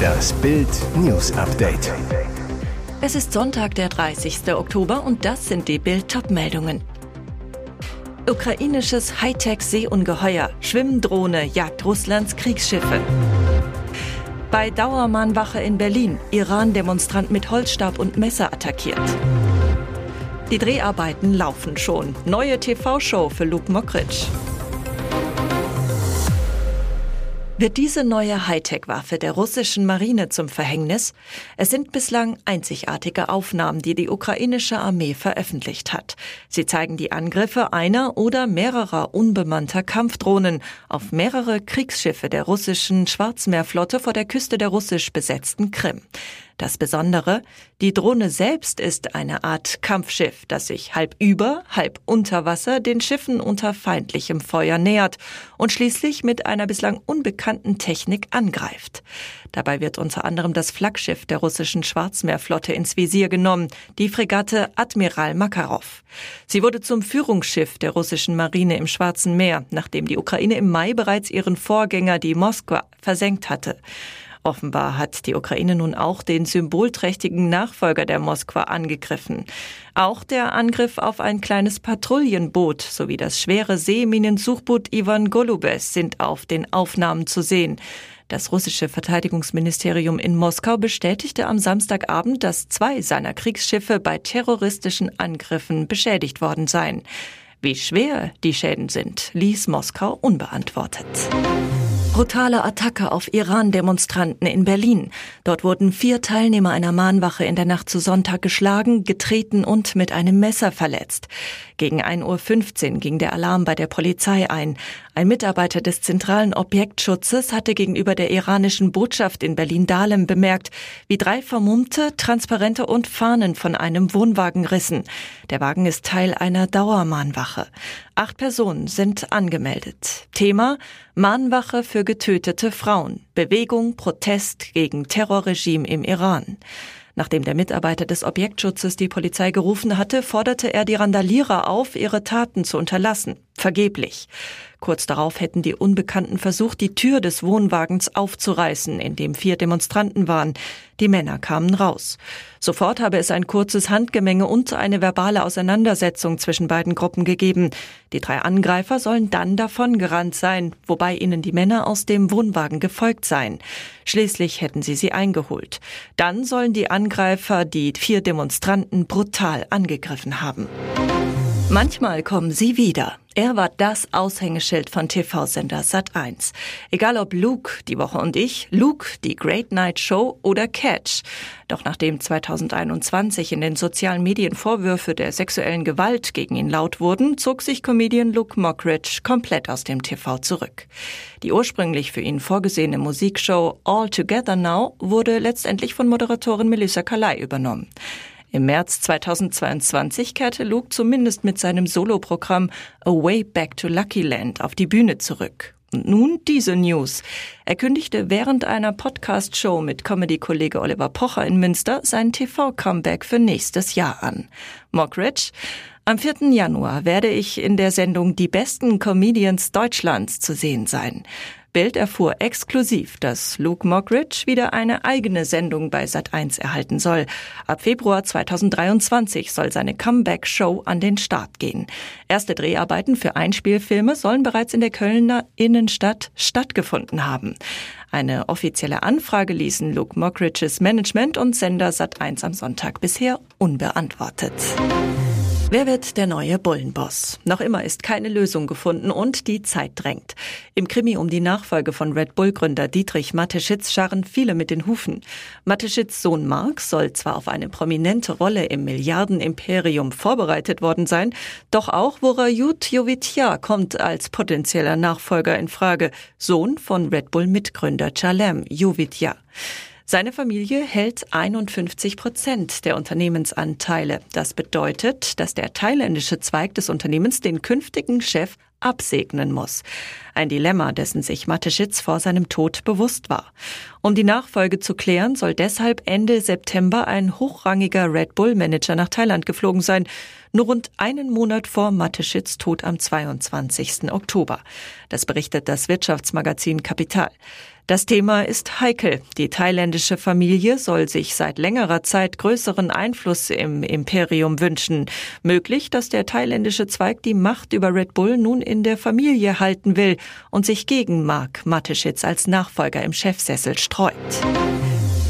Das Bild News Update. Es ist Sonntag, der 30. Oktober und das sind die Bild meldungen Ukrainisches Hightech-Seeungeheuer, Schwimmdrohne jagt Russlands Kriegsschiffe. Bei Dauermahnwache in Berlin, Iran-Demonstrant mit Holzstab und Messer attackiert. Die Dreharbeiten laufen schon. Neue TV-Show für Luke Mockridge. Wird diese neue Hightech-Waffe der russischen Marine zum Verhängnis? Es sind bislang einzigartige Aufnahmen, die die ukrainische Armee veröffentlicht hat. Sie zeigen die Angriffe einer oder mehrerer unbemannter Kampfdrohnen auf mehrere Kriegsschiffe der russischen Schwarzmeerflotte vor der Küste der russisch besetzten Krim. Das Besondere, die Drohne selbst ist eine Art Kampfschiff, das sich halb über, halb unter Wasser den Schiffen unter feindlichem Feuer nähert und schließlich mit einer bislang unbekannten Technik angreift. Dabei wird unter anderem das Flaggschiff der russischen Schwarzmeerflotte ins Visier genommen, die Fregatte Admiral Makarov. Sie wurde zum Führungsschiff der russischen Marine im Schwarzen Meer, nachdem die Ukraine im Mai bereits ihren Vorgänger, die Moskwa, versenkt hatte. Offenbar hat die Ukraine nun auch den symbolträchtigen Nachfolger der Moskwa angegriffen. Auch der Angriff auf ein kleines Patrouillenboot sowie das schwere Seeminensuchboot Ivan Golubes sind auf den Aufnahmen zu sehen. Das russische Verteidigungsministerium in Moskau bestätigte am Samstagabend, dass zwei seiner Kriegsschiffe bei terroristischen Angriffen beschädigt worden seien. Wie schwer die Schäden sind, ließ Moskau unbeantwortet. Brutale Attacke auf Iran-Demonstranten in Berlin. Dort wurden vier Teilnehmer einer Mahnwache in der Nacht zu Sonntag geschlagen, getreten und mit einem Messer verletzt. Gegen 1.15 Uhr ging der Alarm bei der Polizei ein. Ein Mitarbeiter des zentralen Objektschutzes hatte gegenüber der iranischen Botschaft in Berlin-Dahlem bemerkt, wie drei Vermummte Transparente und Fahnen von einem Wohnwagen rissen. Der Wagen ist Teil einer Dauermahnwache. Acht Personen sind angemeldet. Thema Mahnwache für getötete Frauen. Bewegung Protest gegen Terrorregime im Iran. Nachdem der Mitarbeiter des Objektschutzes die Polizei gerufen hatte, forderte er die Randalierer auf, ihre Taten zu unterlassen. Vergeblich. Kurz darauf hätten die Unbekannten versucht, die Tür des Wohnwagens aufzureißen, in dem vier Demonstranten waren. Die Männer kamen raus. Sofort habe es ein kurzes Handgemenge und eine verbale Auseinandersetzung zwischen beiden Gruppen gegeben. Die drei Angreifer sollen dann davongerannt sein, wobei ihnen die Männer aus dem Wohnwagen gefolgt seien. Schließlich hätten sie sie eingeholt. Dann sollen die Angreifer die vier Demonstranten brutal angegriffen haben. Manchmal kommen sie wieder. Er war das Aushängeschild von TV-Sender Sat1. Egal ob Luke, die Woche und ich, Luke, die Great Night Show oder Catch. Doch nachdem 2021 in den sozialen Medien Vorwürfe der sexuellen Gewalt gegen ihn laut wurden, zog sich Comedian Luke Mockridge komplett aus dem TV zurück. Die ursprünglich für ihn vorgesehene Musikshow All Together Now wurde letztendlich von Moderatorin Melissa Kalai übernommen. Im März 2022 kehrte Luke zumindest mit seinem Soloprogramm A Way Back to Lucky Land auf die Bühne zurück. Und nun diese News. Er kündigte während einer Podcast-Show mit Comedy-Kollege Oliver Pocher in Münster sein TV-Comeback für nächstes Jahr an. Mockridge, am 4. Januar werde ich in der Sendung Die besten Comedians Deutschlands zu sehen sein. Bild erfuhr exklusiv, dass Luke Mockridge wieder eine eigene Sendung bei Sat1 erhalten soll. Ab Februar 2023 soll seine Comeback-Show an den Start gehen. Erste Dreharbeiten für Einspielfilme sollen bereits in der Kölner Innenstadt stattgefunden haben. Eine offizielle Anfrage ließen Luke Mockridges Management und Sender Sat1 am Sonntag bisher unbeantwortet. Wer wird der neue Bullenboss? Noch immer ist keine Lösung gefunden und die Zeit drängt. Im Krimi um die Nachfolge von Red Bull-Gründer Dietrich Mateschitz scharren viele mit den Hufen. Mateschitz Sohn Mark soll zwar auf eine prominente Rolle im Milliardenimperium vorbereitet worden sein, doch auch Vorajut Jovitia kommt als potenzieller Nachfolger in Frage, Sohn von Red Bull-Mitgründer Chalem Jovitia. Seine Familie hält 51 Prozent der Unternehmensanteile. Das bedeutet, dass der thailändische Zweig des Unternehmens den künftigen Chef absegnen muss. Ein Dilemma, dessen sich Mateschitz vor seinem Tod bewusst war. Um die Nachfolge zu klären, soll deshalb Ende September ein hochrangiger Red Bull Manager nach Thailand geflogen sein, nur rund einen Monat vor Mateschitz Tod am 22. Oktober. Das berichtet das Wirtschaftsmagazin Kapital. Das Thema ist heikel. Die thailändische Familie soll sich seit längerer Zeit größeren Einfluss im Imperium wünschen. Möglich, dass der thailändische Zweig die Macht über Red Bull nun in der Familie halten will und sich gegen Mark Mateschitz als Nachfolger im Chefsessel streut.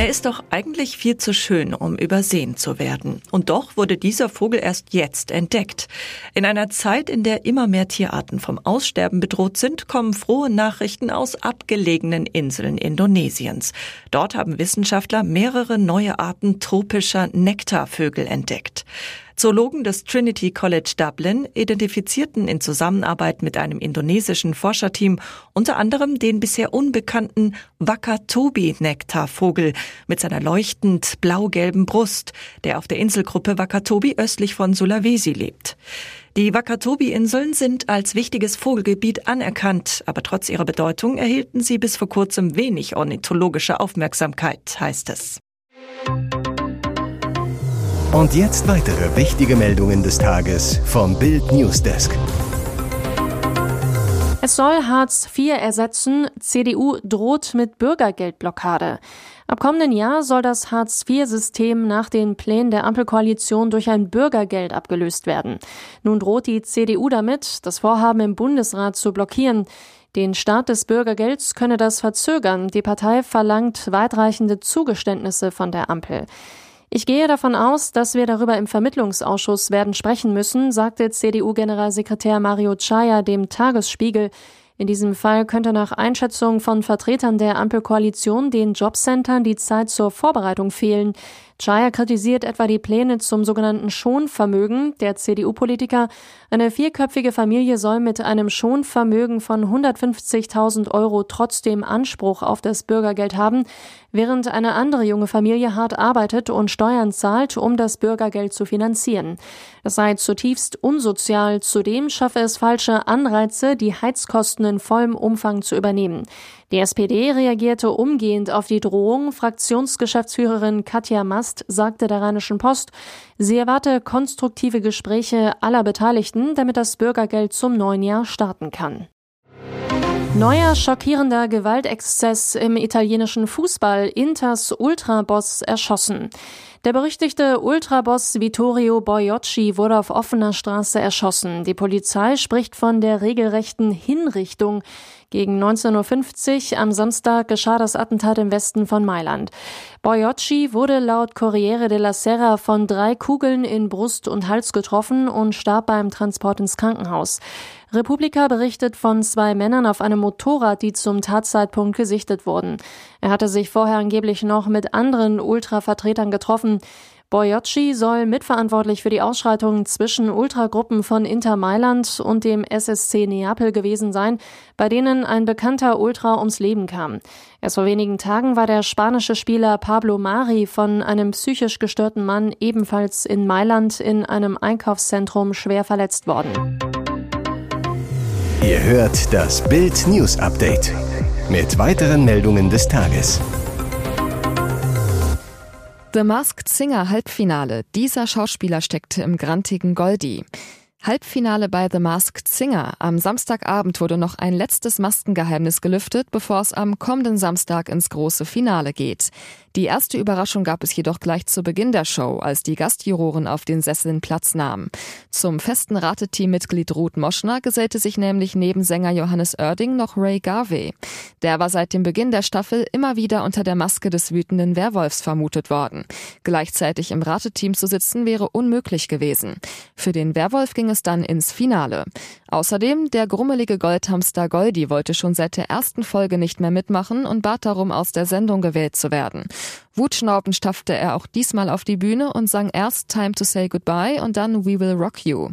Er ist doch eigentlich viel zu schön, um übersehen zu werden. Und doch wurde dieser Vogel erst jetzt entdeckt. In einer Zeit, in der immer mehr Tierarten vom Aussterben bedroht sind, kommen frohe Nachrichten aus abgelegenen Inseln Indonesiens. Dort haben Wissenschaftler mehrere neue Arten tropischer Nektarvögel entdeckt. Zoologen des Trinity College Dublin identifizierten in Zusammenarbeit mit einem indonesischen Forscherteam unter anderem den bisher unbekannten Wakatobi-Nektarvogel mit seiner leuchtend blau-gelben Brust, der auf der Inselgruppe Wakatobi östlich von Sulawesi lebt. Die Wakatobi-Inseln sind als wichtiges Vogelgebiet anerkannt, aber trotz ihrer Bedeutung erhielten sie bis vor kurzem wenig ornithologische Aufmerksamkeit, heißt es. Und jetzt weitere wichtige Meldungen des Tages vom Bild Newsdesk. Es soll Hartz IV ersetzen. CDU droht mit Bürgergeldblockade. Ab kommenden Jahr soll das Hartz-IV-System nach den Plänen der Ampelkoalition durch ein Bürgergeld abgelöst werden. Nun droht die CDU damit, das Vorhaben im Bundesrat zu blockieren. Den Start des Bürgergelds könne das verzögern. Die Partei verlangt weitreichende Zugeständnisse von der Ampel. Ich gehe davon aus, dass wir darüber im Vermittlungsausschuss werden sprechen müssen, sagte CDU-Generalsekretär Mario Chaya dem Tagesspiegel. In diesem Fall könnte nach Einschätzung von Vertretern der Ampelkoalition den Jobcentern die Zeit zur Vorbereitung fehlen. Chaya kritisiert etwa die Pläne zum sogenannten Schonvermögen. Der CDU-Politiker, eine vierköpfige Familie soll mit einem Schonvermögen von 150.000 Euro trotzdem Anspruch auf das Bürgergeld haben, während eine andere junge Familie hart arbeitet und Steuern zahlt, um das Bürgergeld zu finanzieren. Es sei zutiefst unsozial. Zudem schaffe es falsche Anreize, die Heizkosten in vollem Umfang zu übernehmen. Die SPD reagierte umgehend auf die Drohung. Fraktionsgeschäftsführerin Katja Mast sagte der Rheinischen Post, sie erwarte konstruktive Gespräche aller Beteiligten, damit das Bürgergeld zum neuen Jahr starten kann. Neuer schockierender Gewaltexzess im italienischen Fußball. Inters Ultraboss erschossen. Der berüchtigte Ultraboss Vittorio Boiocci wurde auf offener Straße erschossen. Die Polizei spricht von der regelrechten Hinrichtung. Gegen 19.50 Uhr am Samstag geschah das Attentat im Westen von Mailand. Boiocci wurde laut Corriere della Sera von drei Kugeln in Brust und Hals getroffen und starb beim Transport ins Krankenhaus. Republika berichtet von zwei Männern auf einem Motorrad, die zum Tatzeitpunkt gesichtet wurden. Er hatte sich vorher angeblich noch mit anderen Ultra-Vertretern getroffen. Boyocci soll mitverantwortlich für die Ausschreitungen zwischen Ultragruppen von Inter Mailand und dem SSC Neapel gewesen sein, bei denen ein bekannter Ultra ums Leben kam. Erst vor wenigen Tagen war der spanische Spieler Pablo Mari von einem psychisch gestörten Mann ebenfalls in Mailand in einem Einkaufszentrum schwer verletzt worden. Ihr hört das Bild News Update mit weiteren Meldungen des Tages. The Masked Singer Halbfinale. Dieser Schauspieler steckte im grantigen Goldi. Halbfinale bei The Masked Singer. Am Samstagabend wurde noch ein letztes Maskengeheimnis gelüftet, bevor es am kommenden Samstag ins große Finale geht. Die erste Überraschung gab es jedoch gleich zu Beginn der Show, als die Gastjuroren auf den Sesseln Platz nahmen. Zum festen Rateteammitglied Ruth Moschner gesellte sich nämlich neben Sänger Johannes Oerding noch Ray Garvey. Der war seit dem Beginn der Staffel immer wieder unter der Maske des wütenden Werwolfs vermutet worden. Gleichzeitig im Rateteam zu sitzen wäre unmöglich gewesen. Für den Werwolf ging es dann ins Finale. Außerdem, der grummelige Goldhamster Goldi wollte schon seit der ersten Folge nicht mehr mitmachen und bat darum, aus der Sendung gewählt zu werden. Wutschnaubend staffte er auch diesmal auf die Bühne und sang erst Time to Say Goodbye und dann We Will Rock You.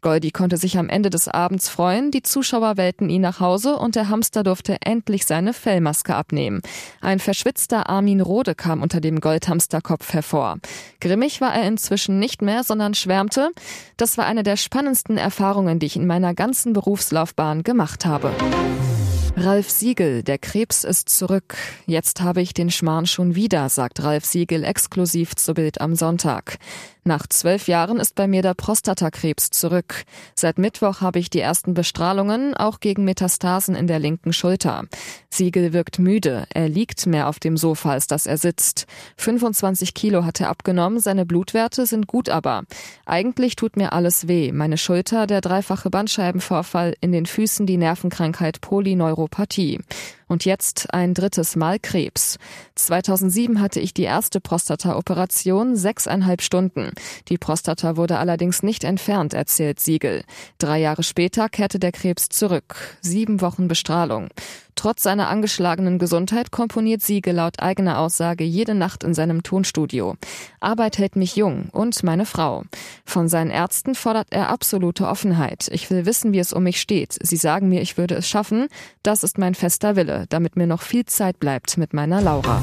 Goldi konnte sich am Ende des Abends freuen, die Zuschauer wählten ihn nach Hause und der Hamster durfte endlich seine Fellmaske abnehmen. Ein verschwitzter Armin Rode kam unter dem Goldhamsterkopf hervor. Grimmig war er inzwischen nicht mehr, sondern schwärmte, das war eine der spannendsten Erfahrungen, die ich in meiner ganzen Berufslaufbahn gemacht habe. Ralf Siegel, der Krebs ist zurück. Jetzt habe ich den Schmarrn schon wieder, sagt Ralf Siegel exklusiv zu Bild am Sonntag. Nach zwölf Jahren ist bei mir der Prostatakrebs zurück. Seit Mittwoch habe ich die ersten Bestrahlungen, auch gegen Metastasen in der linken Schulter. Siegel wirkt müde. Er liegt mehr auf dem Sofa, als dass er sitzt. 25 Kilo hat er abgenommen, seine Blutwerte sind gut aber. Eigentlich tut mir alles weh. Meine Schulter, der dreifache Bandscheibenvorfall, in den Füßen die Nervenkrankheit Polyneuropathie. Und jetzt ein drittes Mal Krebs. 2007 hatte ich die erste Prostata-Operation, sechseinhalb Stunden. Die Prostata wurde allerdings nicht entfernt, erzählt Siegel. Drei Jahre später kehrte der Krebs zurück. Sieben Wochen Bestrahlung. Trotz seiner angeschlagenen Gesundheit komponiert Siegel laut eigener Aussage jede Nacht in seinem Tonstudio. Arbeit hält mich jung und meine Frau. Von seinen Ärzten fordert er absolute Offenheit. Ich will wissen, wie es um mich steht. Sie sagen mir, ich würde es schaffen. Das ist mein fester Wille, damit mir noch viel Zeit bleibt mit meiner Laura.